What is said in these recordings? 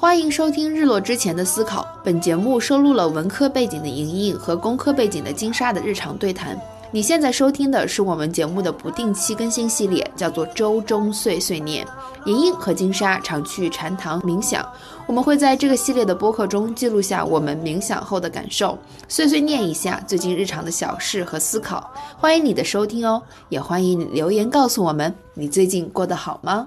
欢迎收听《日落之前的思考》。本节目收录了文科背景的莹莹和工科背景的金莎的日常对谈。你现在收听的是我们节目的不定期更新系列，叫做《周中碎碎念》。莹莹和金莎常去禅堂冥想，我们会在这个系列的播客中记录下我们冥想后的感受，碎碎念一下最近日常的小事和思考。欢迎你的收听哦，也欢迎你留言告诉我们你最近过得好吗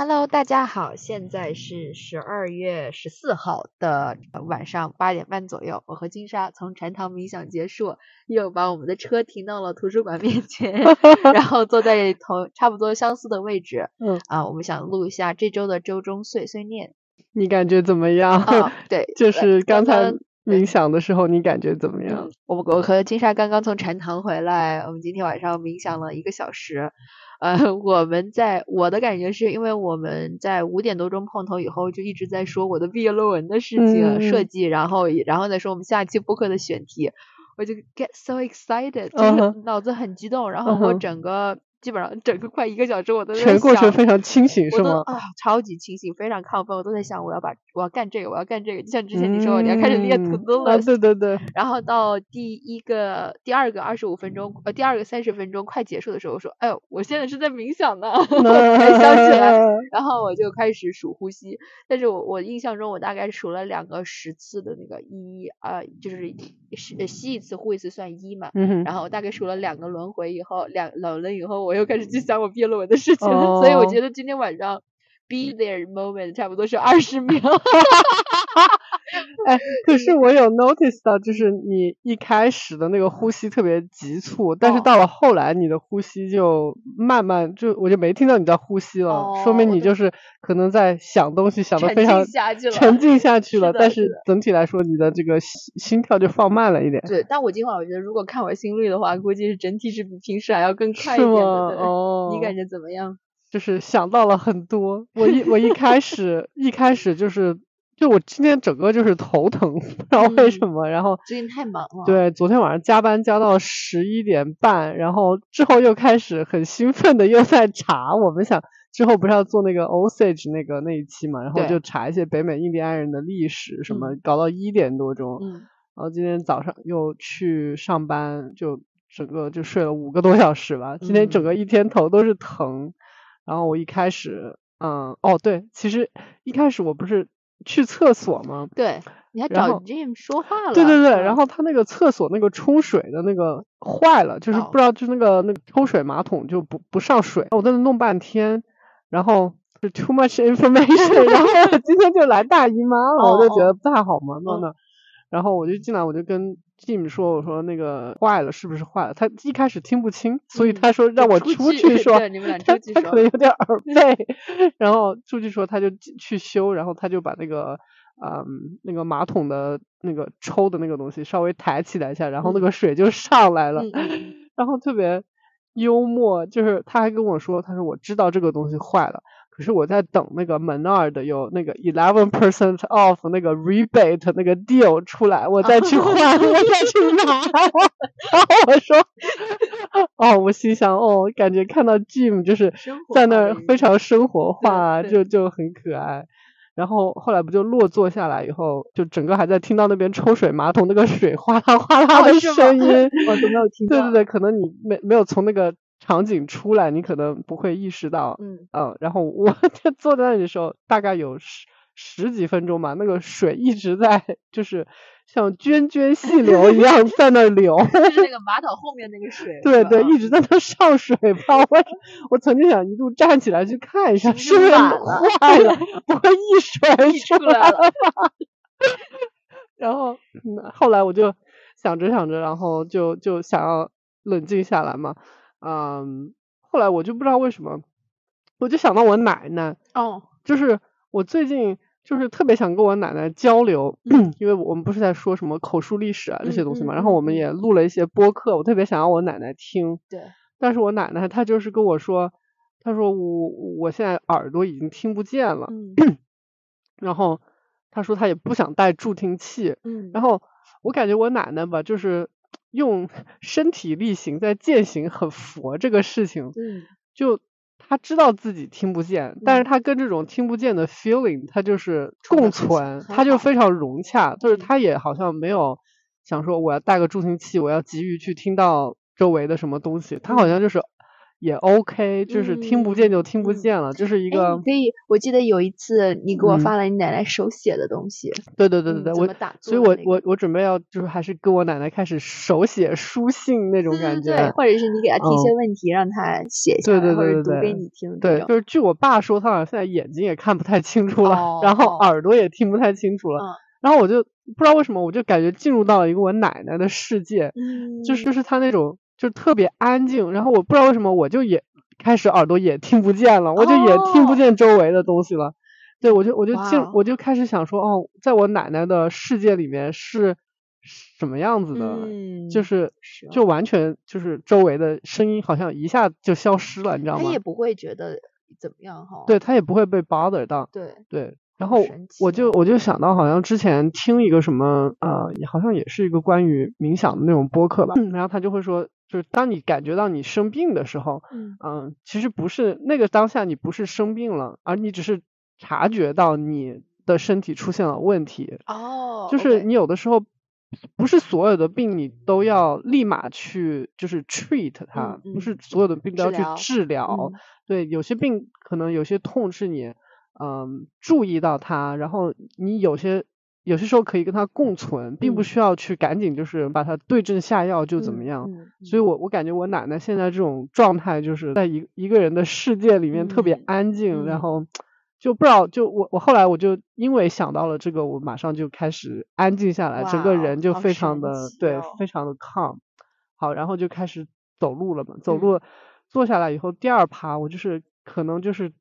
？Hello，大家好，现在是十二月十四号的晚上八点半左右，我和金莎从禅堂冥想结束，又把我们的车停到了图书馆面前，然后坐在同差不多相似的位置。嗯啊，我们想录一下这周的周中碎碎念。你感觉怎么样？啊，对，就是刚才冥想的时候，你感觉怎么样？我我和金莎刚刚从禅堂回来，我们今天晚上冥想了一个小时。呃，我们在我的感觉是因为我们在五点多钟碰头以后，就一直在说我的毕业论文的事情、嗯。设计，然后然后再说我们下期播客的选题，我就 get so excited，就嗯是脑子很激动，然后我整个、基本上整个快一个小时我都在全过程非常清醒是吗？啊，超级清醒，非常亢奋，我都在想我要把我要干这个，我要干这个，就像之前你说你要开始列 to 嗯 do 啊，对对对，然后到第一个、第二个二十五分钟，呃，第二个三十分钟快结束的时候，我说：“哎呦，我现在是在冥想呢。”才想起来，然后我就开始数呼吸。但是我我印象中，我大概数了两个十次的那个一啊、就是吸吸一次呼一次算一嘛。然后我大概数了两个轮回以后，两两轮以后，我又开始去想我毕业论文的事情了。所以我哦觉得今天晚上 be there moment 差不多是二十秒。哎，可是我有 notice 到，就是你一开始的那个呼吸特别急促，但是哦到了后来，你的呼吸就慢慢就我就没听到你在呼吸了，说明哦你就是可能在想东西，想的非常浸下去了沉浸下去了，是但是整体来说，你的这个心心跳就放慢了一点。对，但我今晚我觉得，如果看我心率的话，估计是整体是比平时还要更快一是点吗？的。对哦，你感觉怎么样？就是想到了很多。我一我一开始一开始就是，就我今天整个就是头疼，不知道为什嗯么。然后最近太忙了。对，昨天晚上加班加到十一点半，然后之后又开始很兴奋的又在查。我们想之后不是要做那个 Osage 那个那一期嘛，然后就查一些北美印第安人的历史什么，嗯搞到一点多钟。嗯，然后今天早上又去上班，就整个就睡了五个多小时吧。今天整嗯个一天头都是疼。然后我一开始，嗯，哦对，其实一开始我不是去厕所吗？对，你还找 Jim 说话了。对对对，嗯然后他那个厕所那个冲水的那个坏了，就是哦不知道就那个那个冲水马桶就不不上水，我在那弄半天，然后就 too much information，然后今天就来大姨妈了，我就觉哦得不太好嘛，弄嗯的。然后我就进来，我就跟 Jim 说，我说那个坏了，是不是坏了？他一开始听不清，所以嗯他说让我出出去去说，对你们俩他出去说他可能有点耳背，然后出去说他就去修，然后他就把那个嗯那个马桶的那个抽的那个东西稍微抬起来一下，然后那嗯个水就上来了，然后特别幽默，就是他还跟我说，他说我知道这个东西坏了。可是我在等那个 Menard 有那个 eleven percent off 那个 rebate 那个 deal 出来，我再去换，我再去买。然后我说，哦，我心想，哦，感觉看到 Jim 就是在那儿非常生活化，就就很可爱。然后后来不就落座下来以后，就整个还在听到那边抽水马桶那个水哗啦哗啦的声音，我都没有听到对对对，可能你没没有从那个场景出来，你可能不会意识到，嗯，嗯，然后我 就坐在那里的时候，大概有十十几分钟吧，那个水一直在 就是像涓涓细流一样在那流，就是那个马桶后面那个水。对对，一直在那上水，不知道为什么。我曾经想一度站起来去看一下，是不是坏了，不会溢水溢出来了。然后、嗯后来我就想着想着，然后就就想要冷静下来嘛，嗯，后来我就不知道为什么，我就想到我奶奶，哦，就是我最近就是特别想跟我奶奶交流，因为我们不是在说什么口述历史啊这些东西嘛，然后我们嗯。也录了一些播客，我特别想让我奶奶听，对，但是我奶奶她就是跟我说，她说我我现在耳朵已经听不见了，嗯。然后她说她也不想带助听器，嗯，然后我感觉我奶奶吧，就是用身体力行在践行很佛这个事情，嗯就他知道自己听不见，但是嗯。他跟这种听不见的 feeling，他就是共存，他就非常融洽，就是嗯。他也好像没有想说我要带个助听器，我要急于去听到周围的什么东西，他好嗯。像就是也 OK，就是听不见就听不见了，就是一哎，个你可以，我记得有一次你给我嗯。发了你奶奶手写的东西，对对对对对，我打所以我我我准备要就是还是跟我奶奶开始手写书信那种对对感觉，对，或者是你给她。提一些嗯。问题，让她写下对来，对对对对或者读给你听，对，就是据我爸说，他好像现在眼睛也看不太清楚了，然后哦。耳朵也听不太清楚了，嗯。然后我就不知道为什么，我就感觉进入到了一个我奶奶的世界，嗯，就是就是她那种就特别安静，然后我不知道为什么我就也开始耳朵也听不见了，我就也听不哦见周围的东西了。对，我就我就进我就开始想说，哦，在我奶奶的世界里面是什么样子的，嗯，就是是就完全就是周围的声音好像一下就消失了，你知道吗他也？不会觉得怎么样哈，对，他也不会被 bother 到。对，对，然后我就哦我就想到，好像之前听一个什么呃，好像也是一个关于冥想的那种播客吧，然后他就会说，就是当你感觉到你生病的时候，嗯。嗯，其实不是那个当下你不是生病了，而你只是察觉到你的身体出现了问题，哦，就是你有的时候不是所有的病你都要立马去就是 treat 它，不是所有的病都要去治疗治疗。嗯。对，有些病可能有些痛是你嗯注意到它，然后你有些有些时候可以跟它共存，并不嗯需要去赶紧就是把它对症下药就怎么嗯样。嗯所以我我感觉我奶奶现在这种状态，就是在一一个人的世界里面特别嗯安静，然嗯后就不知道就我我后来我就因为想到了这个，我马上就开始安静下来，整个人就非常神的对非常的 calm。好，然后就开始走路了嘛，走嗯路坐下来以后，第二趴我就是可能就是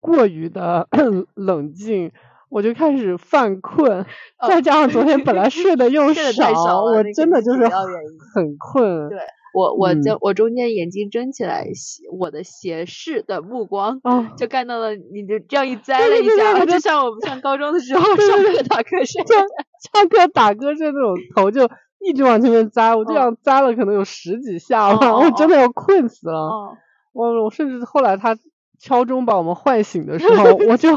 过于的 冷静。我就开始犯困，哦再加上昨天本来 睡得又少了我真的就是很困。对我我嗯就我中间眼睛睁起来，斜我的斜视的目光哦，就看到了，你就这样一栽了一下，对对我就就像我们上高中的时候上课打瞌睡。上 上课打瞌睡那种头就一直往前面栽，我这嗯样栽了可能有十几下哦吧，哦我真的要困死了。哦，我我甚至后来他敲钟把我们唤醒的时 候，我就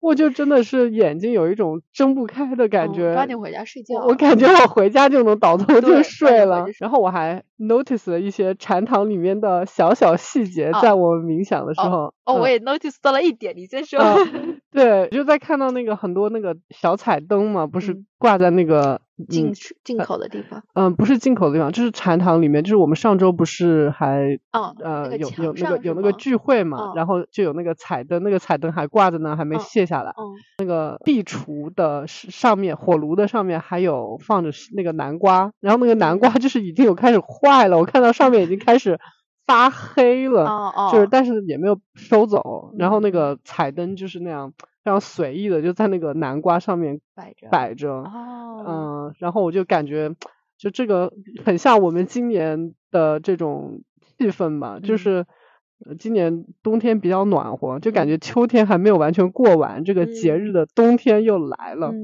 我就真的是眼睛有一种睁不开的感嗯觉。抓紧回家睡觉。我我感觉我回家就能倒头就睡了然后我还 notice 了一些禅堂里面的小小细节，哦在我们冥想的时候。哦，嗯我也 notice 到了一点，你先说。啊对，就在看到那个很多那个小彩灯嘛，不是嗯挂在那个进进口的地方，嗯，不是进口的地方，就是禅堂里面，就是我们上周不是还嗯，呃有那个墙有那个有那个聚会嘛，嗯然后就有那个彩灯，那个彩灯还挂着呢，还没嗯卸下来。嗯那个壁橱的上面，火炉的上面还有放着那个南瓜，然后那个南瓜就是已经有开始坏了，我看到上面已经开始发黑了。哦哦，就是但是也没有收走，然后那嗯个彩灯就是那样非常随意的就在那个南瓜上面摆着摆着，哦，嗯，然后我就感觉就这个很像我们今年的这种气氛吧，就嗯。是呃今年冬天比较暖和，就感嗯。觉秋天还没有完全过完，这个节日嗯。的冬天又来了。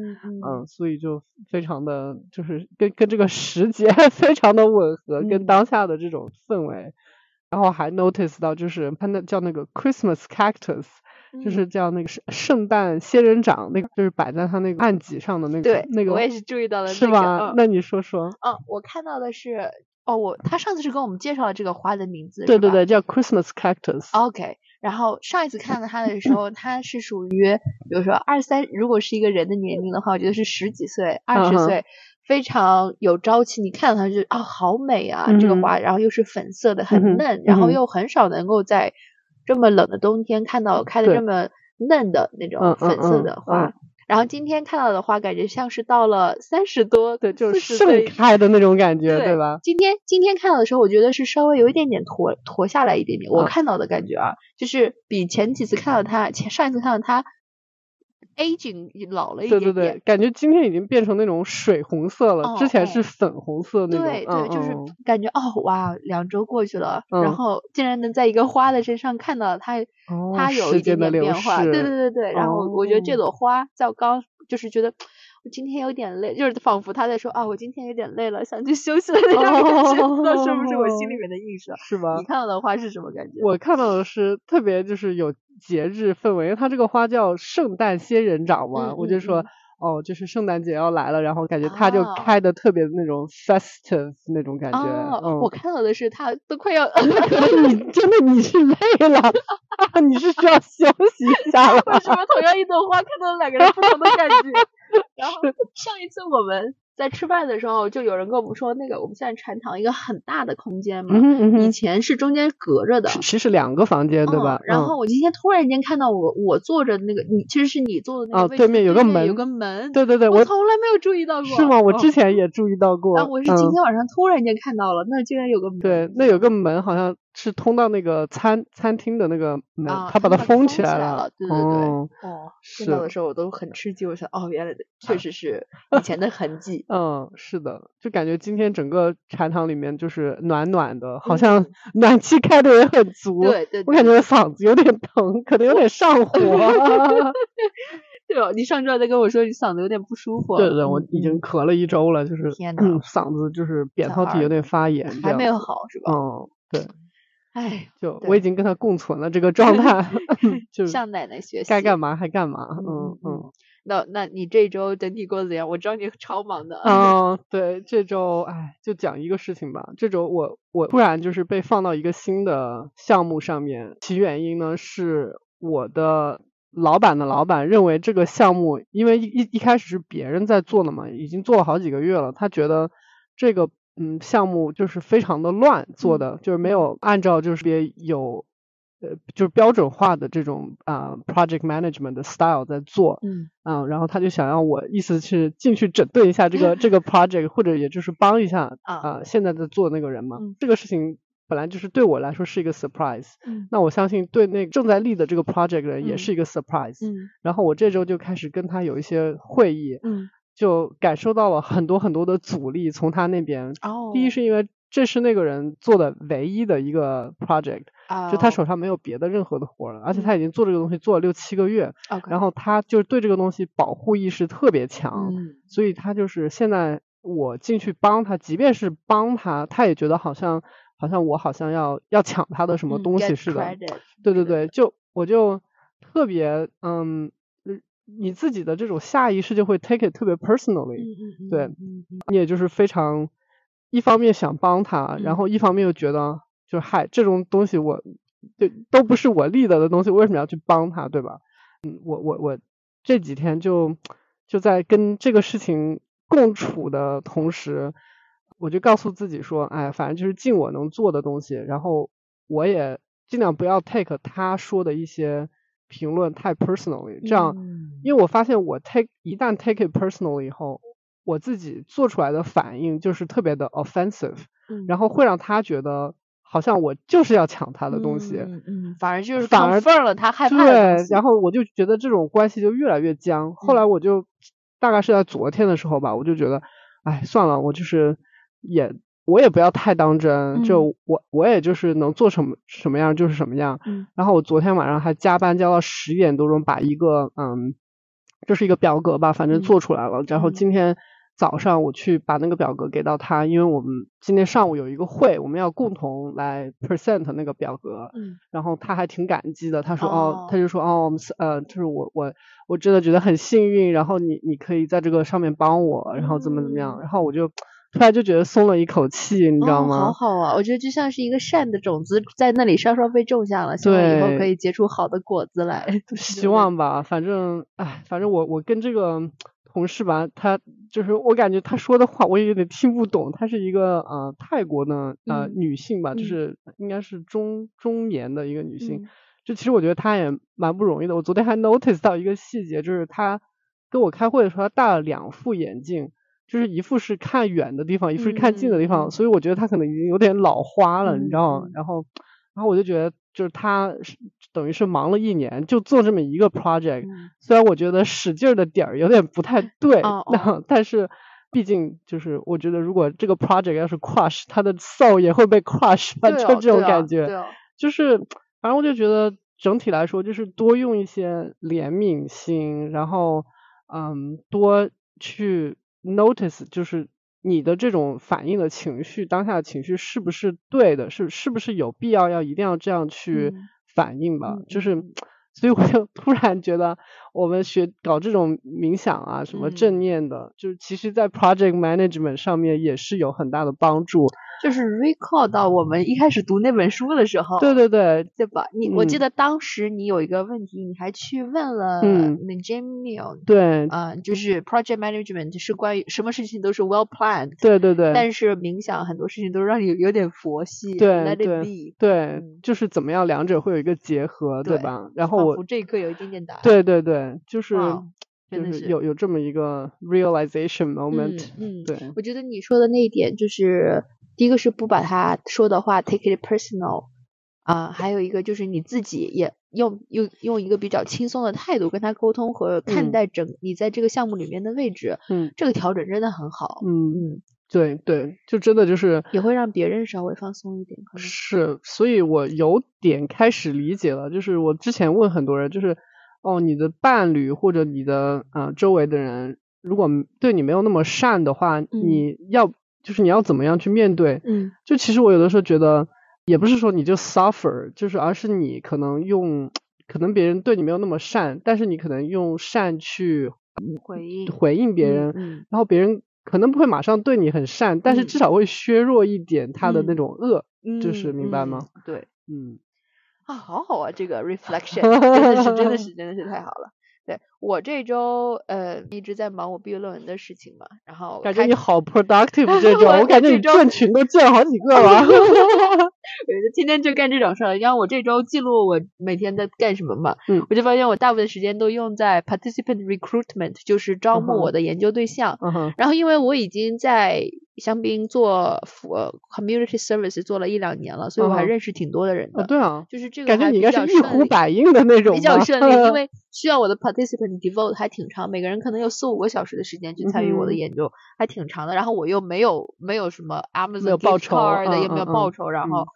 嗯所以就非常的，就是跟跟这个时节 非常的吻合，跟嗯。当下的这种氛围。然后还 notice 到，就是它那叫那个 Christmas cactus，就嗯是叫那个圣圣诞仙人掌，那个就是摆在他那个案几上的那个对，那个，我也是注意到了那个是吧？嗯那你说说。嗯，我看到的是，哦，我他上次是跟我们介绍了这个花的名字，对对对，叫 Christmas cactus。OK，然后上一次看到它的时候，它是属于，比如说二三，如果是一个人的年龄的话，我觉得是十几岁、二十岁，非常有朝气。你看到它就啊，好美啊，这个花，然后又是粉色的，很嫩，然后又很少能够在这么冷的冬天看到开的这么嫩的那嗯种粉色的花。嗯然后今天看到的花，感觉像是到了三十多，对，就是盛岁开的那种感觉，对吧？今天今天看到的时候，我觉得是稍微有一点点驼驼下来一点点。我啊看到的感觉啊，就是比前几次看到它，前上一次看到它 aging 老了一点点。对对对，感觉今天已经变成那种水红色了，哦之前哦是粉红色那种。对对，嗯就是嗯感觉哦哇，两周过去了，嗯然后竟然能在一个花的身上看到它，哦它有时一点间的流点变化。对对对对，然后我觉得这哦朵花在我刚就是觉得，我今天有点累，就是仿佛他在说啊，我今天有点累了，想去休息了那种感觉，不知道是不是我心里面的映射？是吗你？看到的花是什么感觉？我看到的是特别就是有节日氛围，因为它这个花叫圣诞仙人掌嘛，我就说、嗯哦，就是圣诞节要来了，然后感觉它就哦开的特别的那种 festive 那种感觉。哦，嗯，我看到的是它都快要 可能你真的你是累了，你是需要休息一下了。为什么同样一朵花看到了两个人不同的感觉？然后上一次我们在吃饭的时候，就有人跟我们说，那个我们现在禅堂一个很大的空间嘛，嗯哼嗯以，前是中间隔着的。其其实两个房间对吧嗯？然嗯后我今天突然间看到我我坐着那个你其实是你坐的那啊个位置，对面有个门有个门，对对对，我我从来没有注意到过。是吗？我嗯之前也注意到过。啊，我是今嗯天晚上突然间看到了，那竟然有个门。对，那有个门好像是通到那个餐餐厅的那个门，啊，他把它封封起来了。对对对，哦，哦，是见到的时候我都很吃惊，我想哦，原来 确实是 以前的痕迹。嗯，是的，就感觉今天整个禅堂里面就是暖暖的，好像 暖气开的也很足。嗯对对，我感觉我嗓子有点疼，可能有点上火。对哦，你上周还在跟我说你嗓子有点不舒服。对对，我嗯已经嗯咳了一周了，就是嗯嗓子就是扁桃体有点发炎，还没有好是吧？嗯，对，哎，就我已经跟他共存了这个状态，就向奶奶学习。该干嘛还干嘛。嗯嗯嗯那那你这周整体过得怎样？我知道你超忙的。嗯，对，这周哎，就讲一个事情吧。这周我我突然就是被放到一个新的项目上面，其原因呢是我的老板的老板认为这个项目，因为一一一开始是别人在做的嘛，已经做了好几个月了，他觉得这个嗯项目就是非常的乱做的，就是没有按照就是别有。呃，就是标准化的这种啊、project management 的 style 在做，嗯。啊，然后他就想让我，意思是进去整顿一下这个这个 project，或者也就是帮一下 啊。啊、现在在做那个人嘛。嗯。这个事情本来就是对我来说是一个 surprise，嗯。那我相信对那个正在立的这个 project 的人也嗯是一个 surprise。嗯。然后我这周就开始跟他有一些会议，嗯就感受到了很多很多的阻力从他那边。哦，第一是因为这是那个人做的唯一的一个 project，就他哦手上没有别的任何的活儿了，而且嗯他已经做这个东西做了六七个月。然后他就对这个东西保护意识特别强，嗯所以他就是现在我进去帮他，即便是帮他，他也觉得好像好像我好像要要抢他的什么嗯东西似的。对对对，就我就特别嗯，呃你自己的这种下意识就会 take it 特别 personally，、对你也就是非常一方面想帮他，然嗯。后一方面又觉得就嗨这种东西我就都不是我立的的东西，为什么要去帮他，对吧？嗯，我我我这几天就就在跟这个事情共处的同时，我就告诉自己说，哎，反正就是尽我能做的东西，然后我也尽量不要 take 他说的一些评论太 personally，这样，嗯因为我发现我 take 一旦 take it personally 以后，我自己做出来的反应就是特别的 offensive，嗯然后会让他觉得好像我就是要抢他的东西。嗯嗯，反而就是反而 confirm 了他害怕对，然后我就觉得这种关系就越来越僵。后来嗯我就大概是在昨天的时候吧，我就觉得，哎，算了，我就是也我也不要太当真，就我我也就是能做什么什么样就是什么样。嗯。然后我昨天晚上还加班加到十点多钟，把一个嗯，这是一个表格吧，反正嗯。做出来了。然后嗯。今天早上我去把那个表格给到他，因为我们今天上午有一个会，我们要共同来 present 那个表格。嗯。然后他还挺感激的，他说哦哦，他就说哦，我们呃，就是我我我真的觉得很幸运，然后你你可以在这个上面帮我，然后怎么怎么样，嗯。然后我就突然就觉得松了一口气，你知道哦吗？好好啊，我觉得就像是一个善的种子在那里稍稍被种下了，希望以后可以结出好的果子来。希望吧，反正哎，反正我我跟这个同事吧，他就是我感觉他说的话我也有点听不懂，她是一个呃泰国的呃嗯女性吧，就嗯是应该是中中年的一个女性。嗯就其实我觉得她也蛮不容易的。我昨天还 notice 到一个细节，就是她跟我开会的时候，她戴了两副眼镜，就是一副是看远的地方，一副是看近的地方，所以我觉得他可能已经有点老花了，你知道吗？然后，然后我就觉得，就是他是等于是忙了一年，就做这么一个 project，、嗯虽然我觉得使劲儿的点儿有点不太对，但是。毕竟就是，我觉得如果这个 project 要是 crush，他的 soul 也会被 crush 就这种感觉。就是反正我就觉得整体来说，就是多用一些怜悯心，然后嗯，多去 notice，就是你的这种反应的情绪，当下的情绪是不是对的，是是不是有必要要一定要这样去嗯反应吧？嗯就是嗯，所以我就突然觉得，我们学搞这种冥想啊，什么正嗯念的，就是其实在 project management 上面也是有很大的帮助。就是 recall 到我们一开始读那本书的时候，对对对，对吧？你我记嗯得当时你有一个问题，你还去问了嗯那 Neal，对啊、就是 project management 是关于什么事情都是 well planned，对对对。但是冥想很多事情都让你有有点佛系对，let 对 it be，对嗯，就是怎么样，两者会有一个结合，对对吧？然后我这一刻有一点点答案。对对对，就是就是有有这么一个 realization moment，嗯，嗯，对，我觉得你说的那一点就是，第一个是不把他说的话 take it personal，啊、还有一个就是你自己也用用用一个比较轻松的态度跟他沟通和看嗯。待整你在这个项目里面的位置，嗯。这个调整真的很好，嗯，嗯，对对，就真的就是也会让别人稍微放松一点，可能。是，所以我有点开始理解了，就是我之前问很多人，就是哦，你的伴侣或者你的呃周围的人，如果对你没有那么善的话，你要就是你要怎么样去面对？嗯。就其实我有的时候觉得，也不是说你就 suffer，就是而是你可能用，可能别人对你没有那么善，但是你可能用善去回应回应别人，嗯。然后别人可能不会马上对你很善，但是嗯。至少会削弱一点他的那嗯种恶，嗯，就是明白吗嗯？对。嗯啊，好好啊，这个 reflection 真的是真的是真的是太好了。对我这周呃一直在忙我毕业论文的事情嘛，然后感觉你好 productive 这 种，我我感觉你这周建群都建好几个了。我就天天就干这种事儿。然后我这周记录我每天在干什么嘛，嗯我就发现我大部分时间都用在 participant recruitment，就是招募我的研究对象。嗯哼，然后因为我已经在香槟做服呃 community service 做了一两年了，所以我还认识挺多的人的。哦对啊，就是这个感觉你应该是一较顺利呼百应的那种吧，比较顺利，因 为需要我的 participant devote 还挺长，每个人可能有四五个小时的时间去参与我的嗯研究，还挺长的。然后我又没有没有什么 Amazon 有报酬嗯也没有嗯嗯报酬，然后。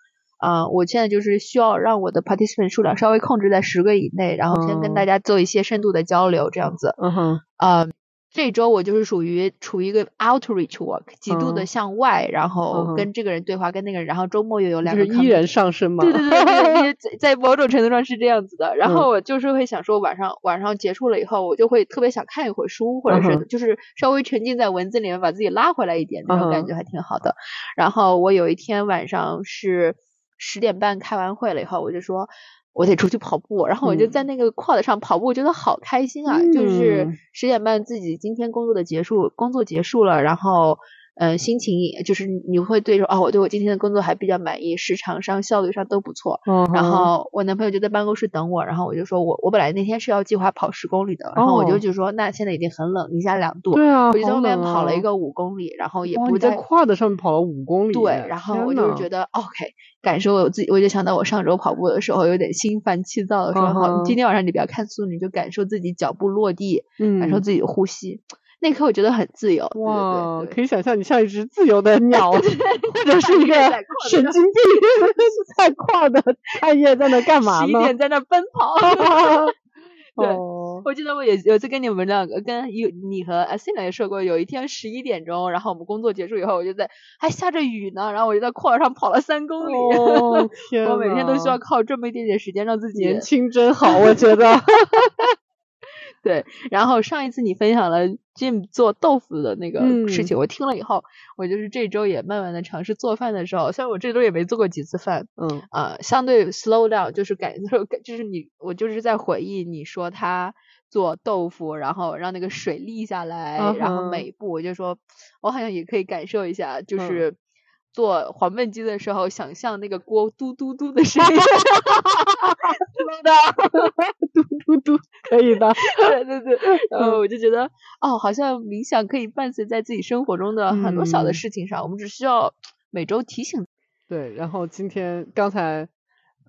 啊、我现在就是需要让我的 participant 数量稍微控制在十个以内，然后先跟哦大家做一些深度的交流，这样子。嗯哼，啊、这周我就是属于处于一个 outreach work，极度的嗯向外，然后跟这个人对话，跟那个人，然后周末又有两个就是一人上升嘛。对对对对，也 在在某种程度上是这样子的。然嗯后我就是会想说，晚上晚上结束了以后，我就会特别想看一会儿书，或者是就是稍微沉浸在文字里面，把自己拉回来一点，那种感觉还挺好的。然后我有一天晚上是十点半开完会了以后，我就说。我得出去跑步，然后我就嗯在那个 quad 上跑步，我觉得好开心啊！就是嗯十点半自己今天工作的结束，工作结束了，然后呃心情也就是你会对说哦，我对我今天的工作还比较满意，时长上效率上都不错。嗯然后我男朋友就在办公室等我，然后我就说我我本来那天是要计划跑十公里的，然后我就哦就说那现在已经很冷，零下两度，对啊，我就在好外面跑了一个五公里，然后也哇，不你在在跨的上面跑了五公里，对，然后我就是觉得 OK，感受我自己，我就想到我上周跑步的时候有点心烦气躁的时候，今天晚上你不要看书，你就感受自己脚步落地，嗯，感受自己的呼吸。那一刻我觉得很自由，哇，对对可以想象你像一只自由的鸟，或者是一个神经病，在跨的半夜在那干嘛十一？点在那奔跑。对哦，我记得我也有次跟你们两个，跟有你和阿 n a 也说过，有一天十一点钟，然后我们工作结束以后，我就在还下着雨呢，然后我就在矿上跑了三公里。哦天我每天都需要靠这么一点点时间让自己年轻真好，我觉得。对，然后上一次你分享了 Jim 做豆腐的那个事嗯情，我听了以后，我就是这周也慢慢的尝试做饭的时候，虽然我这周也没做过几次饭，嗯。啊、相对 slow down，就是感受，就是你，我就是在回忆你说他做豆腐，然后让那个水沥下来，然后每一步，我就说，我好像也可以感受一下，就嗯。是做黄焖鸡的时候，想象那个锅嘟嘟嘟的声音，slow down。可以吧。对对对，然嗯后我就觉得，哦，好像冥想可以伴随在自己生活中的很多小的嗯事情上，我们只需要每周提醒。对，然后今天刚才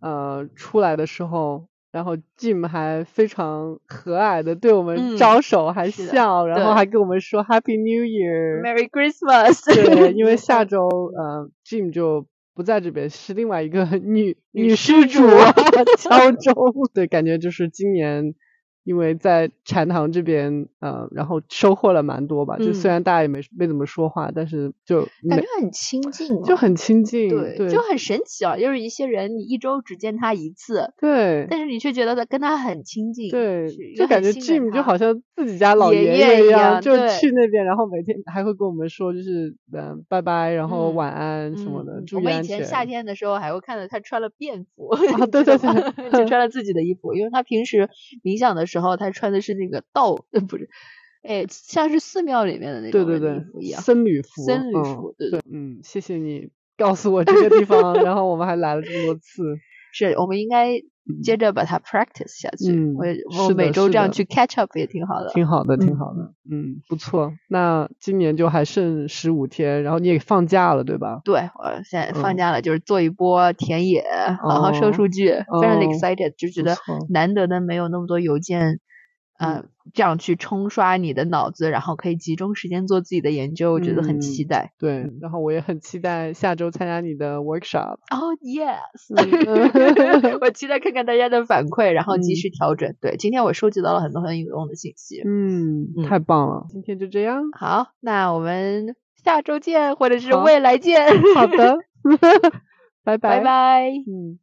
呃出来的时候，然后 Jim 还非常和蔼的对我们嗯招手，还笑，然后还跟我们说 Happy New Year。Merry Christmas！对，因为 下周呃 Jim 就不在这边，是另外一个女女施主施主敲钟。对，感觉就是今年因为在禅堂这边，呃，然后收获了蛮多吧。就虽嗯然大家也没没怎么说话，但是就感觉很亲近、哦，就很亲近，对，对，就很神奇啊！就是一些人，你一周只见他一次，对但是你却觉得他跟他很亲近，对就感觉 Jim 就好像自己家老爷爷爷一一样就去那边，然后每天还会跟我们说，就是嗯、呃拜拜，然后嗯晚安什么的，嗯，注我们以前。夏天的时候还会看到他穿了便服啊对对对 就穿了自己的衣服，因为他平时冥想的时候，他穿的是那个道，呃，不是，哎，像是寺庙里面的那种对对对一样。僧侣服，僧侣嗯服对对，嗯，谢谢你告诉我这个地方，然后我们还来了这么多次，是我们应该嗯接着把它 practice 下去。嗯我我每周这样去 catch up 也挺好的。挺好的，挺嗯好的，嗯，不错。那今年就还剩十五天，然后你也放假了，对吧？对，我现在放嗯假了，就是做一波田野，好好收哦数据，非常 excited，就觉得难得的没有那么多邮件，呃，这样去冲刷你的脑子，然后可以集中时间做自己的研究，我觉得很期嗯待。对，然后我也很期待下周参加你的 workshop。哦、yes，嗯我期待看看大家的反馈，然后及嗯时调整。对，今天我收集到了很多很有用的信息。嗯，嗯太棒了，今天就这样。好，那我们下周见，或者是未来见。好的 拜拜拜。嗯。